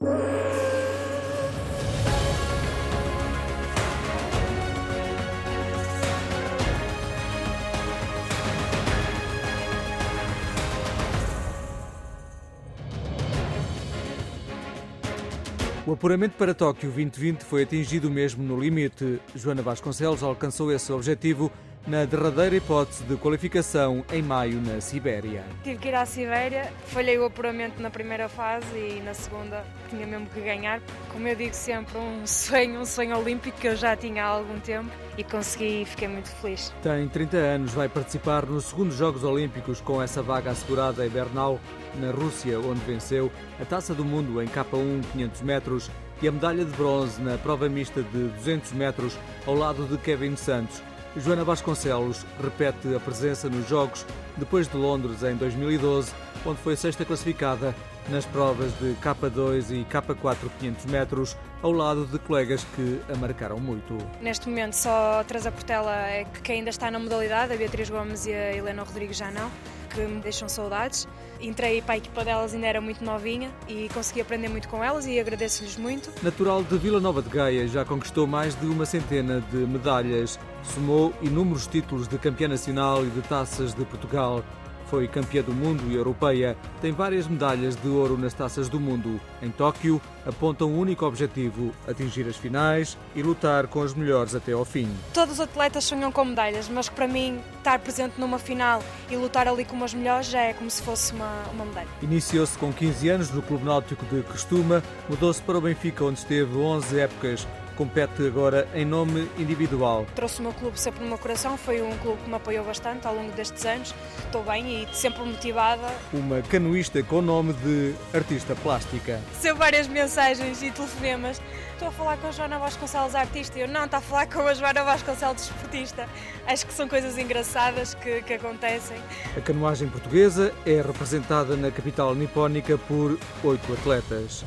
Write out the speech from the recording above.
O apuramento para Tóquio 2020 foi atingido mesmo no limite. Joana Vasconcelos alcançou esse objetivo na derradeira hipótese de qualificação em maio na Sibéria. Tive que ir à Sibéria, falhei o apuramento na primeira fase e na segunda tinha mesmo que ganhar. Como eu digo sempre, um sonho, um sonho olímpico que eu já tinha há algum tempo e consegui e fiquei muito feliz. Tem 30 anos, vai participar nos segundos Jogos Olímpicos com essa vaga assegurada em Bernal, na Rússia, onde venceu a Taça do Mundo em K1 500 metros e a medalha de bronze na prova mista de 200 metros ao lado de Kevin Santos. Joana Vasconcelos repete a presença nos Jogos depois de Londres em 2012, onde foi sexta classificada nas provas de K2 e K4 500 metros, ao lado de colegas que a marcaram muito. Neste momento só a Teresa Portela é que ainda está na modalidade, a Beatriz Gomes e a Helena Rodrigues já não que me deixam saudades. Entrei para a equipa delas, ainda era muito novinha e consegui aprender muito com elas e agradeço-lhes muito. Natural de Vila Nova de Gaia, já conquistou mais de uma centena de medalhas. Somou inúmeros títulos de campeã nacional e de taças de Portugal. Foi campeã do mundo e europeia. Tem várias medalhas de ouro nas taças do mundo. Em Tóquio, aponta um único objetivo: atingir as finais e lutar com os melhores até ao fim. Todos os atletas sonham com medalhas, mas para mim, estar presente numa final e lutar ali com os melhores já é como se fosse uma, uma medalha. Iniciou-se com 15 anos no Clube Náutico de Costuma, mudou-se para o Benfica, onde esteve 11 épocas compete agora em nome individual. Trouxe o meu clube sempre no meu coração, foi um clube que me apoiou bastante ao longo destes anos. Estou bem e sempre motivada. Uma canoísta com nome de artista plástica. Recebo várias mensagens e telefonemas. Estou a falar com a Joana Vasconcelos, artista. Eu não, estou a falar com a Joana Vasconcelos, desportista. Acho que são coisas engraçadas que, que acontecem. A canoagem portuguesa é representada na capital nipónica por oito atletas.